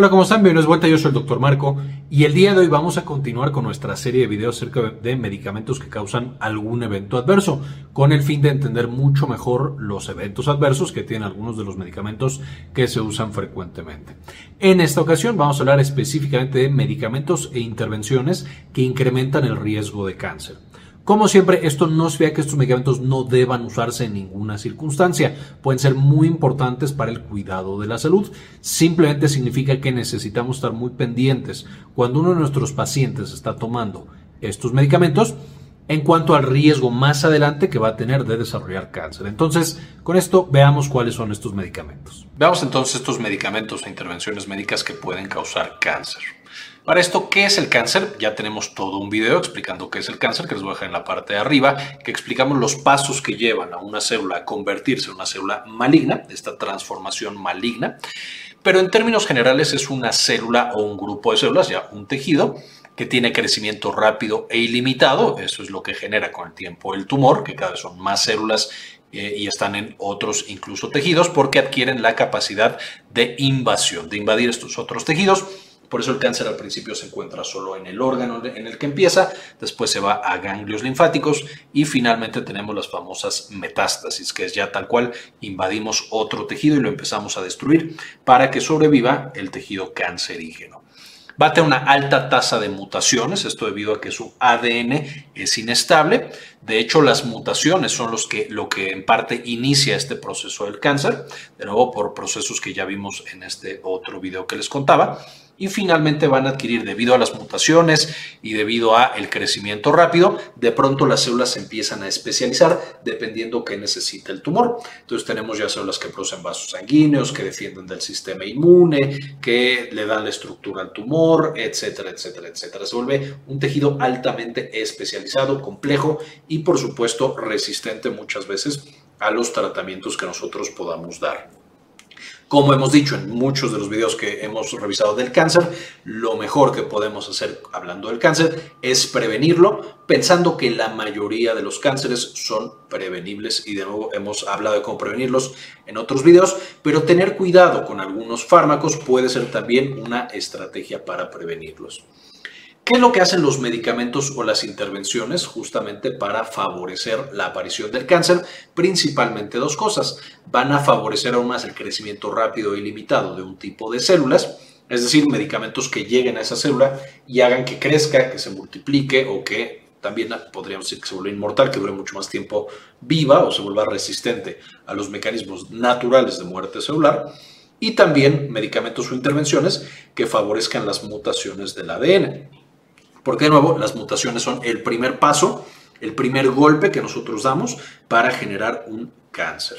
Hola, ¿cómo están? Bienvenidos de vuelta, yo soy el Dr. Marco y el día de hoy vamos a continuar con nuestra serie de videos acerca de medicamentos que causan algún evento adverso, con el fin de entender mucho mejor los eventos adversos que tienen algunos de los medicamentos que se usan frecuentemente. En esta ocasión vamos a hablar específicamente de medicamentos e intervenciones que incrementan el riesgo de cáncer. Como siempre, esto no significa que estos medicamentos no deban usarse en ninguna circunstancia. Pueden ser muy importantes para el cuidado de la salud. Simplemente significa que necesitamos estar muy pendientes cuando uno de nuestros pacientes está tomando estos medicamentos en cuanto al riesgo más adelante que va a tener de desarrollar cáncer. Entonces, con esto veamos cuáles son estos medicamentos. Veamos entonces estos medicamentos e intervenciones médicas que pueden causar cáncer. Para esto, ¿qué es el cáncer? Ya tenemos todo un video explicando qué es el cáncer, que les voy a dejar en la parte de arriba, que explicamos los pasos que llevan a una célula a convertirse en una célula maligna, esta transformación maligna. Pero en términos generales es una célula o un grupo de células, ya un tejido, que tiene crecimiento rápido e ilimitado. Eso es lo que genera con el tiempo el tumor, que cada vez son más células eh, y están en otros incluso tejidos porque adquieren la capacidad de invasión, de invadir estos otros tejidos por eso el cáncer al principio se encuentra solo en el órgano en el que empieza, después se va a ganglios linfáticos y finalmente tenemos las famosas metástasis, que es ya tal cual invadimos otro tejido y lo empezamos a destruir para que sobreviva el tejido cancerígeno. Va a una alta tasa de mutaciones, esto debido a que su ADN es inestable. De hecho, las mutaciones son los que, lo que en parte inicia este proceso del cáncer, de nuevo por procesos que ya vimos en este otro video que les contaba y finalmente van a adquirir debido a las mutaciones y debido a el crecimiento rápido, de pronto las células se empiezan a especializar dependiendo qué necesita el tumor. Entonces tenemos ya células que producen vasos sanguíneos, que defienden del sistema inmune, que le dan la estructura al tumor, etcétera, etcétera, etcétera. Se vuelve un tejido altamente especializado, complejo y por supuesto resistente muchas veces a los tratamientos que nosotros podamos dar. Como hemos dicho en muchos de los videos que hemos revisado del cáncer, lo mejor que podemos hacer hablando del cáncer es prevenirlo, pensando que la mayoría de los cánceres son prevenibles y de nuevo hemos hablado de cómo prevenirlos en otros videos, pero tener cuidado con algunos fármacos puede ser también una estrategia para prevenirlos. ¿Qué es lo que hacen los medicamentos o las intervenciones justamente para favorecer la aparición del cáncer? Principalmente dos cosas. Van a favorecer aún más el crecimiento rápido y limitado de un tipo de células, es decir, medicamentos que lleguen a esa célula y hagan que crezca, que se multiplique o que también podríamos decir que se vuelva inmortal, que dure mucho más tiempo viva o se vuelva resistente a los mecanismos naturales de muerte celular. Y también medicamentos o intervenciones que favorezcan las mutaciones del ADN. Porque de nuevo, las mutaciones son el primer paso, el primer golpe que nosotros damos para generar un cáncer.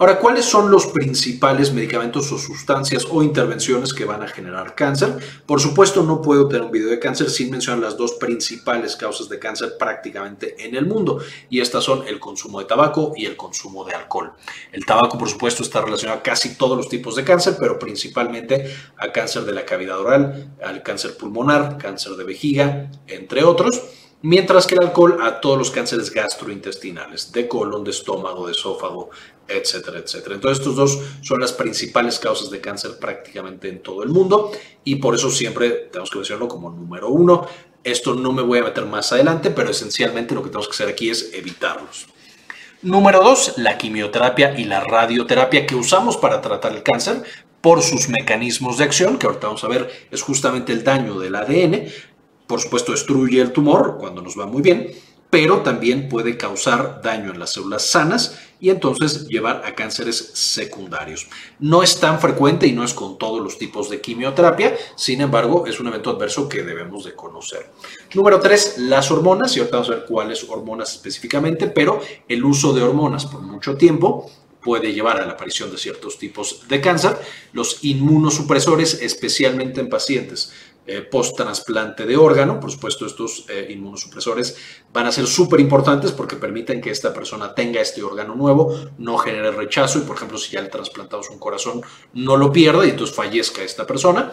Ahora, ¿cuáles son los principales medicamentos o sustancias o intervenciones que van a generar cáncer? Por supuesto, no puedo tener un video de cáncer sin mencionar las dos principales causas de cáncer prácticamente en el mundo, y estas son el consumo de tabaco y el consumo de alcohol. El tabaco, por supuesto, está relacionado a casi todos los tipos de cáncer, pero principalmente a cáncer de la cavidad oral, al cáncer pulmonar, cáncer de vejiga, entre otros mientras que el alcohol a todos los cánceres gastrointestinales, de colon, de estómago, de esófago, etcétera, etcétera. Entonces, estos dos son las principales causas de cáncer prácticamente en todo el mundo y por eso siempre tenemos que mencionarlo como número uno. Esto no me voy a meter más adelante, pero esencialmente lo que tenemos que hacer aquí es evitarlos. Número dos, la quimioterapia y la radioterapia que usamos para tratar el cáncer por sus mecanismos de acción, que ahorita vamos a ver es justamente el daño del ADN, por supuesto, destruye el tumor cuando nos va muy bien, pero también puede causar daño en las células sanas y entonces llevar a cánceres secundarios. No es tan frecuente y no es con todos los tipos de quimioterapia, sin embargo, es un evento adverso que debemos de conocer. Número 3, las hormonas, y ahorita vamos a ver cuáles hormonas específicamente, pero el uso de hormonas por mucho tiempo puede llevar a la aparición de ciertos tipos de cáncer. Los inmunosupresores, especialmente en pacientes eh, post-trasplante de órgano. Por supuesto, estos eh, inmunosupresores van a ser súper importantes porque permiten que esta persona tenga este órgano nuevo, no genere rechazo y, por ejemplo, si ya le trasplantamos un corazón, no lo pierda y entonces fallezca esta persona.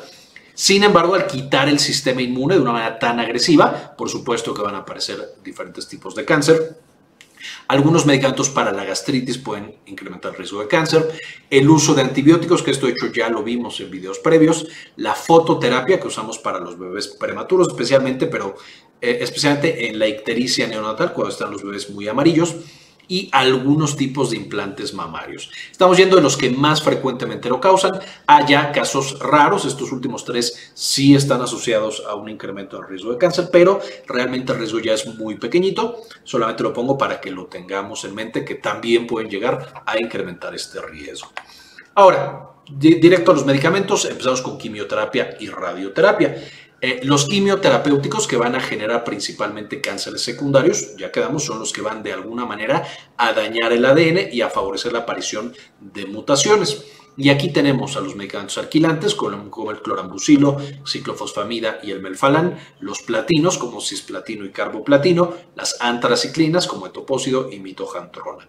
Sin embargo, al quitar el sistema inmune de una manera tan agresiva, por supuesto que van a aparecer diferentes tipos de cáncer. Algunos medicamentos para la gastritis pueden incrementar el riesgo de cáncer. El uso de antibióticos, que esto hecho ya lo vimos en videos previos. La fototerapia que usamos para los bebés prematuros especialmente, pero eh, especialmente en la ictericia neonatal cuando están los bebés muy amarillos y algunos tipos de implantes mamarios. Estamos yendo de los que más frecuentemente lo causan. Hay ya casos raros, estos últimos tres sí están asociados a un incremento del riesgo de cáncer, pero realmente el riesgo ya es muy pequeñito. Solamente lo pongo para que lo tengamos en mente, que también pueden llegar a incrementar este riesgo. Ahora, directo a los medicamentos, empezamos con quimioterapia y radioterapia. Eh, los quimioterapéuticos que van a generar principalmente cánceres secundarios, ya quedamos, son los que van de alguna manera a dañar el ADN y a favorecer la aparición de mutaciones. Y aquí tenemos a los medicamentos alquilantes como el clorambucilo, ciclofosfamida y el melfalán, los platinos como cisplatino y carboplatino, las antraciclinas como etopósido y mitojantrona.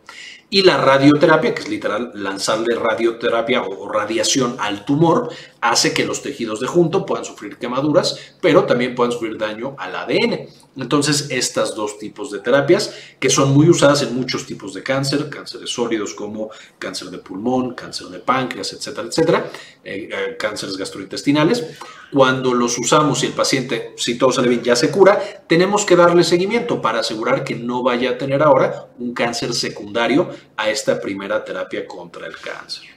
Y la radioterapia, que es literal lanzarle radioterapia o radiación al tumor, hace que los tejidos de junto puedan sufrir quemaduras, pero también puedan sufrir daño al ADN. Entonces, estas dos tipos de terapias, que son muy usadas en muchos tipos de cáncer, cánceres sólidos como cáncer de pulmón, cáncer de páncreas, etcétera, etcétera, eh, eh, cánceres gastrointestinales, cuando los usamos y el paciente, si todo sale bien, ya se cura, tenemos que darle seguimiento para asegurar que no vaya a tener ahora un cáncer secundario a esta primera terapia contra el cáncer.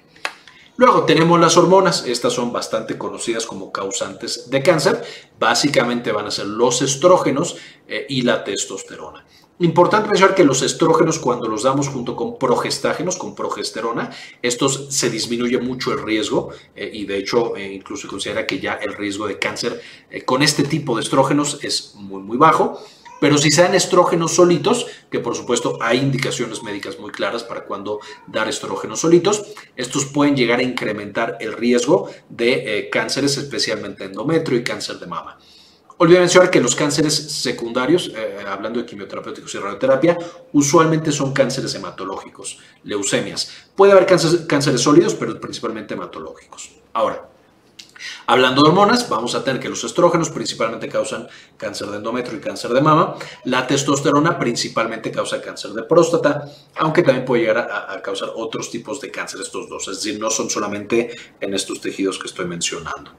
Luego tenemos las hormonas, estas son bastante conocidas como causantes de cáncer, básicamente van a ser los estrógenos eh, y la testosterona. Importante mencionar que los estrógenos cuando los damos junto con progestágenos, con progesterona, estos se disminuye mucho el riesgo eh, y de hecho eh, incluso se considera que ya el riesgo de cáncer con este tipo de estrógenos es muy muy bajo. Pero si sean estrógenos solitos, que por supuesto hay indicaciones médicas muy claras para cuando dar estrógenos solitos, estos pueden llegar a incrementar el riesgo de eh, cánceres, especialmente endometrio y cáncer de mama. Olvidé mencionar que los cánceres secundarios, eh, hablando de quimioterapéuticos y radioterapia, usualmente son cánceres hematológicos, leucemias. Puede haber cánceres, cánceres sólidos, pero principalmente hematológicos. Ahora, Hablando de hormonas, vamos a tener que los estrógenos principalmente causan cáncer de endometrio y cáncer de mama. La testosterona principalmente causa cáncer de próstata, aunque también puede llegar a, causar otros tipos de cáncer estos dos. Es decir, no son solamente en estos tejidos que estoy mencionando.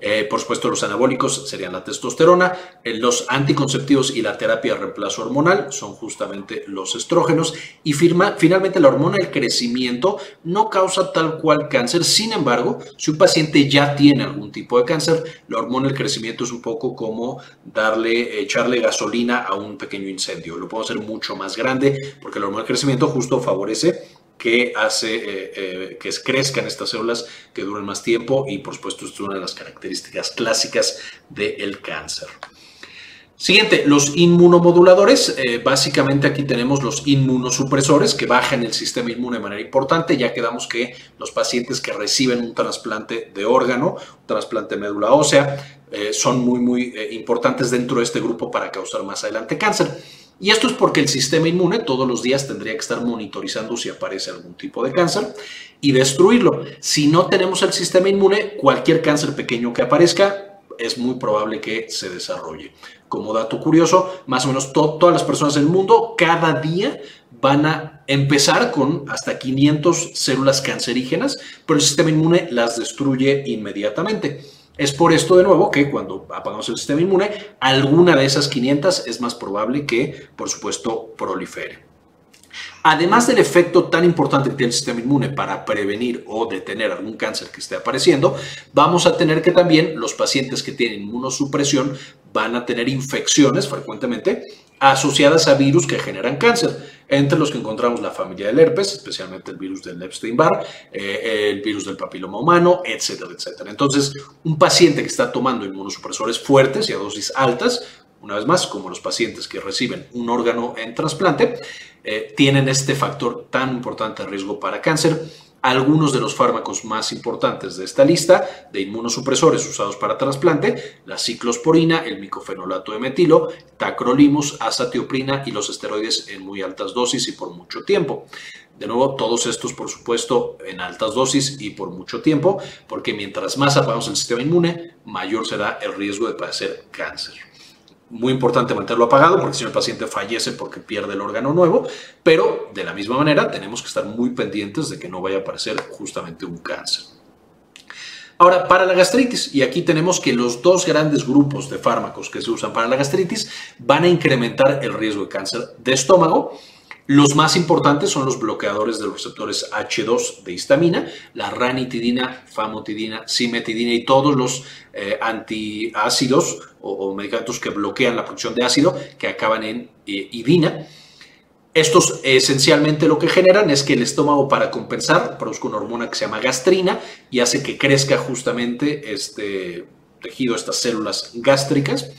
Eh, por supuesto, los anabólicos serían la testosterona, eh, los anticonceptivos y la terapia de reemplazo hormonal son justamente los estrógenos. Y finalmente, la hormona del crecimiento no causa tal cual cáncer. Sin embargo, si un paciente ya tiene algún tipo de cáncer, la hormona del crecimiento es un poco como darle, echarle gasolina a un pequeño incendio. Lo puedo hacer mucho más grande porque la hormona del crecimiento justo favorece que hace eh, eh, que crezcan estas células, que duren más tiempo y por supuesto es una de las características clásicas del cáncer. Siguiente, los inmunomoduladores. Eh, básicamente aquí tenemos los inmunosupresores que bajan el sistema inmune de manera importante. Ya quedamos que los pacientes que reciben un trasplante de órgano, un trasplante de médula ósea, son muy, muy importantes dentro de este grupo para causar más adelante cáncer. Y esto es porque el sistema inmune todos los días tendría que estar monitorizando si aparece algún tipo de cáncer y destruirlo. Si no tenemos el sistema inmune, cualquier cáncer pequeño que aparezca es muy probable que se desarrolle. Como dato curioso, más o menos todas las personas del mundo cada día van a empezar con hasta 500 células cancerígenas, pero el sistema inmune las destruye inmediatamente. Es por esto de nuevo que cuando apagamos el sistema inmune, alguna de esas 500 es más probable que, por supuesto, prolifere. Además del efecto tan importante que tiene el sistema inmune para prevenir o detener algún cáncer que esté apareciendo, vamos a tener que también los pacientes que tienen inmunosupresión van a tener infecciones frecuentemente asociadas a virus que generan cáncer, entre los que encontramos la familia del herpes, especialmente el virus del Epstein-Barr, eh, el virus del papiloma humano, etcétera, etcétera. Entonces, un paciente que está tomando inmunosupresores fuertes y a dosis altas, una vez más, como los pacientes que reciben un órgano en trasplante, eh, tienen este factor tan importante de riesgo para cáncer algunos de los fármacos más importantes de esta lista de inmunosupresores usados para trasplante, la ciclosporina, el micofenolato de metilo, tacrolimus, azatioprina y los esteroides en muy altas dosis y por mucho tiempo. De nuevo, todos estos, por supuesto, en altas dosis y por mucho tiempo, porque mientras más apagamos el sistema inmune, mayor será el riesgo de padecer cáncer. Muy importante mantenerlo apagado porque si el paciente fallece porque pierde el órgano nuevo, pero de la misma manera tenemos que estar muy pendientes de que no vaya a aparecer justamente un cáncer. Ahora, para la gastritis, y aquí tenemos que los dos grandes grupos de fármacos que se usan para la gastritis van a incrementar el riesgo de cáncer de estómago los más importantes son los bloqueadores de los receptores H2 de histamina, la ranitidina, famotidina, simetidina y todos los eh, antiácidos o, medicamentos que bloquean la producción de ácido que acaban en eh, idina. Estos esencialmente lo que generan es que el estómago para compensar produzca una hormona que se llama gastrina y hace que crezca justamente este tejido, estas células gástricas.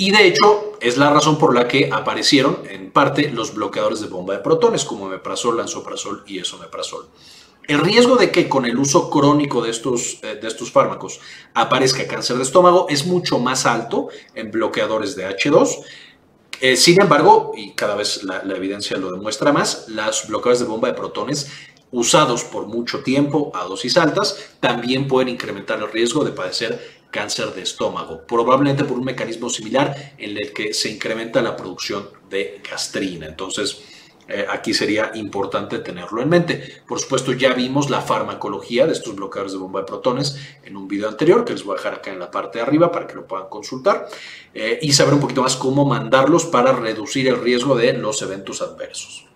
Y de hecho es la razón por la que aparecieron en parte los bloqueadores de bomba de protones como meprazol, lansoprazol y esomeprazol. El riesgo de que con el uso crónico de estos, eh, de estos fármacos aparezca cáncer de estómago es mucho más alto en bloqueadores de H2. Eh, sin embargo, y cada vez la, la evidencia lo demuestra más, los bloqueadores de bomba de protones usados por mucho tiempo a dosis altas también pueden incrementar el riesgo de padecer cáncer de estómago, probablemente por un mecanismo similar en el que se incrementa la producción de gastrina. Entonces, eh, aquí sería importante tenerlo en mente. Por supuesto, ya vimos la farmacología de estos bloqueadores de bomba de protones en un video anterior, que les voy a dejar acá en la parte de arriba para que lo puedan consultar, eh, y saber un poquito más cómo mandarlos para reducir el riesgo de los eventos adversos.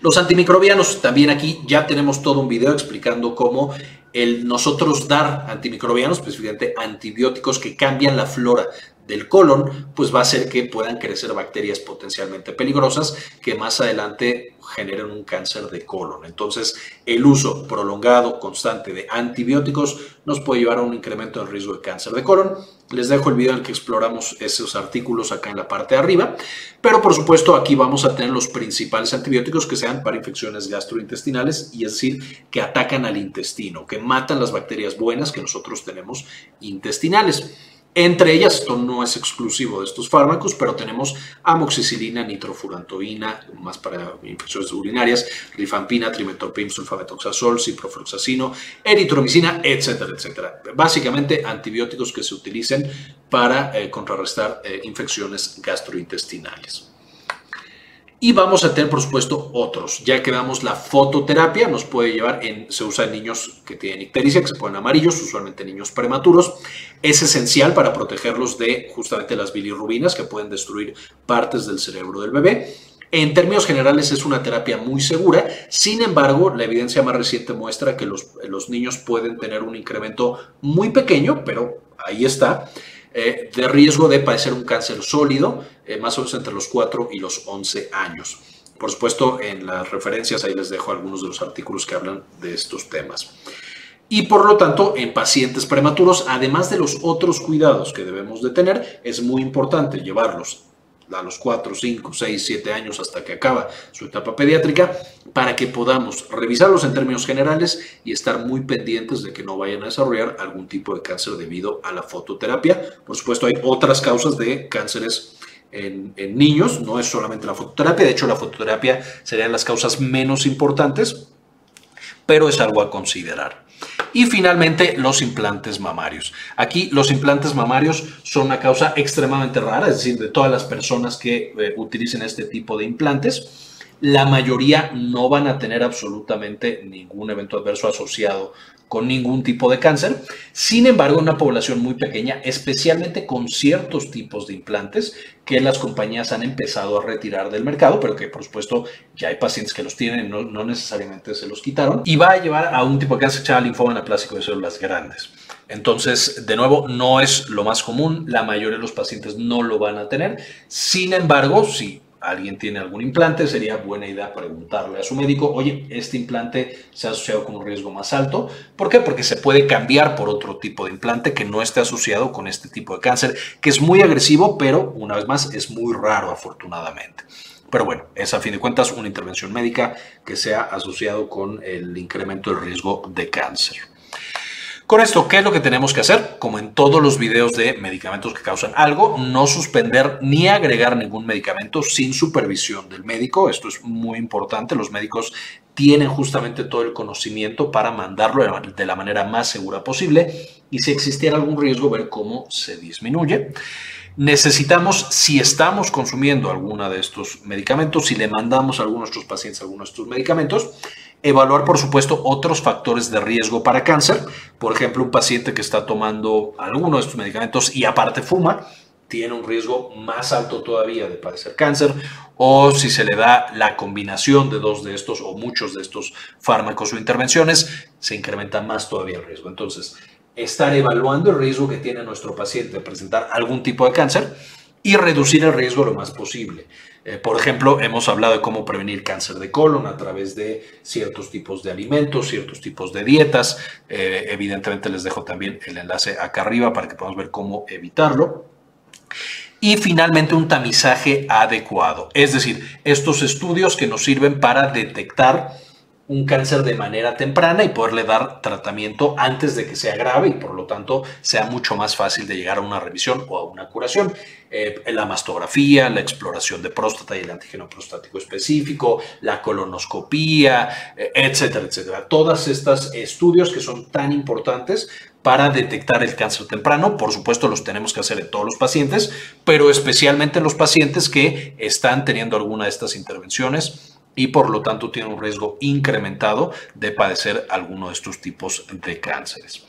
Los antimicrobianos, también aquí ya tenemos todo un video explicando cómo el nosotros dar antimicrobianos, específicamente antibióticos que cambian la flora del colon, pues va a hacer que puedan crecer bacterias potencialmente peligrosas que más adelante generen un cáncer de colon. Entonces, el uso prolongado, constante de antibióticos nos puede llevar a un incremento del riesgo de cáncer de colon. Les dejo el video en el que exploramos esos artículos acá en la parte de arriba, pero por supuesto aquí vamos a tener los principales antibióticos que sean para infecciones gastrointestinales y es decir, que atacan al intestino, que matan las bacterias buenas que nosotros tenemos intestinales. Entre ellas, esto no es exclusivo de estos fármacos, pero tenemos amoxicilina, nitrofurantoína, más para infecciones urinarias, rifampina, trimetoprim, sulfametoxazol, ciprofloxacino, eritromicina, etcétera, etcétera. Básicamente antibióticos que se utilicen para eh, contrarrestar eh, infecciones gastrointestinales. Y vamos a tener, por supuesto, otros. Ya que damos la fototerapia, nos puede llevar, en, se usa en niños que tienen ictericia, que se ponen amarillos, usualmente niños prematuros. Es esencial para protegerlos de justamente las bilirrubinas que pueden destruir partes del cerebro del bebé. En términos generales es una terapia muy segura, sin embargo la evidencia más reciente muestra que los, los niños pueden tener un incremento muy pequeño, pero ahí está, eh, de riesgo de padecer un cáncer sólido, eh, más o menos entre los 4 y los 11 años. Por supuesto, en las referencias ahí les dejo algunos de los artículos que hablan de estos temas. Y por lo tanto, en pacientes prematuros, además de los otros cuidados que debemos de tener, es muy importante llevarlos a los 4, 5, 6, 7 años hasta que acaba su etapa pediátrica, para que podamos revisarlos en términos generales y estar muy pendientes de que no vayan a desarrollar algún tipo de cáncer debido a la fototerapia. Por supuesto, hay otras causas de cánceres en, en, niños, no es solamente la fototerapia, de hecho la fototerapia serían las causas menos importantes, pero es algo a considerar. Y finalmente, los implantes mamarios. Aquí los implantes mamarios son una causa extremadamente rara, es decir, de todas las personas que eh, utilicen este tipo de implantes, la mayoría no van a tener absolutamente ningún evento adverso asociado con ningún tipo de cáncer. Sin embargo, una población muy pequeña, especialmente con ciertos tipos de implantes que las compañías han empezado a retirar del mercado, pero que por supuesto ya hay pacientes que los tienen, no, necesariamente se los quitaron, y va a llevar a un tipo de cáncer linfoma anaplásico de células grandes. Entonces, de nuevo, no es lo más común, la mayoría de los pacientes no lo van a tener. Sin embargo, si alguien tiene algún implante, sería buena idea preguntarle a su médico, oye, este implante se ha asociado con un riesgo más alto. ¿Por qué? Porque se puede cambiar por otro tipo de implante que no esté asociado con este tipo de cáncer, que es muy agresivo, pero una vez más es muy raro afortunadamente. Pero bueno, es a fin de cuentas una intervención médica que sea asociado con el incremento del riesgo de cáncer. Con esto, ¿qué es lo que tenemos que hacer? Como en todos los videos de medicamentos que causan algo, no suspender ni agregar ningún medicamento sin supervisión del médico. Esto es muy importante. Los médicos tienen justamente todo el conocimiento para mandarlo de la manera más segura posible y si existiera algún riesgo, ver cómo se disminuye. necesitamos, si estamos consumiendo alguno de estos medicamentos, si le mandamos a algunos de nuestros pacientes algunos de estos medicamentos, evaluar, por supuesto, otros factores de riesgo para cáncer. Por ejemplo, un paciente que está tomando alguno de estos medicamentos y aparte fuma, tiene un riesgo más alto todavía de padecer cáncer, o si se le da la combinación de dos de estos o muchos de estos fármacos o intervenciones, se incrementa más todavía el riesgo. Entonces, estar evaluando el riesgo que tiene nuestro paciente de presentar algún tipo de cáncer y reducir el riesgo lo más posible. Eh, por ejemplo, hemos hablado de cómo prevenir cáncer de colon a través de ciertos tipos de alimentos, ciertos tipos de dietas. Eh, evidentemente les dejo también el enlace acá arriba para que podamos ver cómo evitarlo. Y finalmente un tamizaje adecuado, es decir, estos estudios que nos sirven para detectar un cáncer de manera temprana y poderle dar tratamiento antes de que sea grave y por lo tanto sea mucho más fácil de llegar a una revisión o a una curación. Eh, la mastografía, la exploración de próstata y el antígeno prostático específico, la colonoscopía, eh, etcétera, etcétera. Todos estos estudios que son tan importantes para detectar el cáncer temprano. Por supuesto, los tenemos que hacer en todos los pacientes, pero especialmente en los pacientes que están teniendo alguna de estas intervenciones y por lo tanto tiene un riesgo incrementado de padecer alguno de estos tipos de cánceres.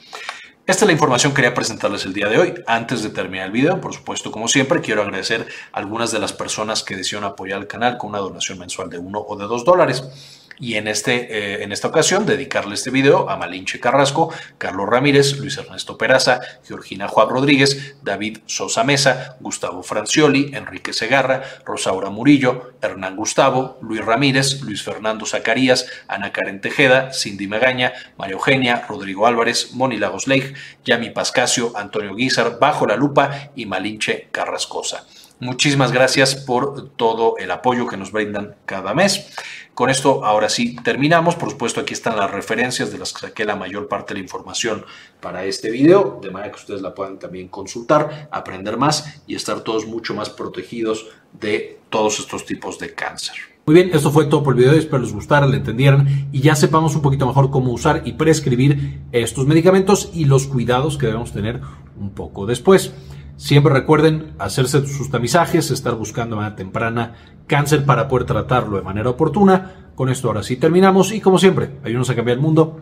Esta es la información que quería presentarles el día de hoy. Antes de terminar el video, por supuesto, como siempre, quiero agradecer a algunas de las personas que decidieron apoyar el canal con una donación mensual de uno o de dos dólares y en, este, eh, en esta ocasión dedicarle este video a Malinche Carrasco, Carlos Ramírez, Luis Ernesto Peraza, Georgina Juan Rodríguez, David Sosa Mesa, Gustavo Francioli, Enrique Segarra, Rosaura Murillo, Hernán Gustavo, Luis Ramírez, Luis Fernando Zacarías, Ana Karen Tejeda, Cindy Magaña, María Eugenia, Rodrigo Álvarez, Moni Lagos Yami Pascasio, Antonio Guizar, Bajo la Lupa y Malinche Carrascosa. Muchísimas gracias por todo el apoyo que nos brindan cada mes. Con esto, ahora sí, terminamos. Por supuesto, aquí están las referencias de las que saqué la mayor parte de la información para este video, de manera que ustedes la puedan también consultar, aprender más y estar todos mucho más protegidos de todos estos tipos de cáncer. Muy bien, esto fue todo por el video, espero les gustara, le entendieran y ya sepamos un poquito mejor cómo usar y prescribir estos medicamentos y los cuidados que debemos tener un poco después. Siempre recuerden hacerse sus tamizajes, estar buscando de manera temprana cáncer para poder tratarlo de manera oportuna. Con esto ahora sí terminamos y como siempre, ayúdenos a cambiar el mundo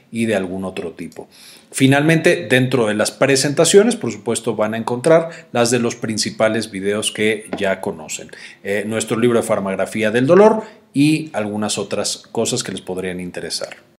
y de algún otro tipo. Finalmente, dentro de las presentaciones, por supuesto, van a encontrar las de los principales videos que ya conocen. Eh, nuestro libro de farmagrafía del dolor y algunas otras cosas que les podrían interesar.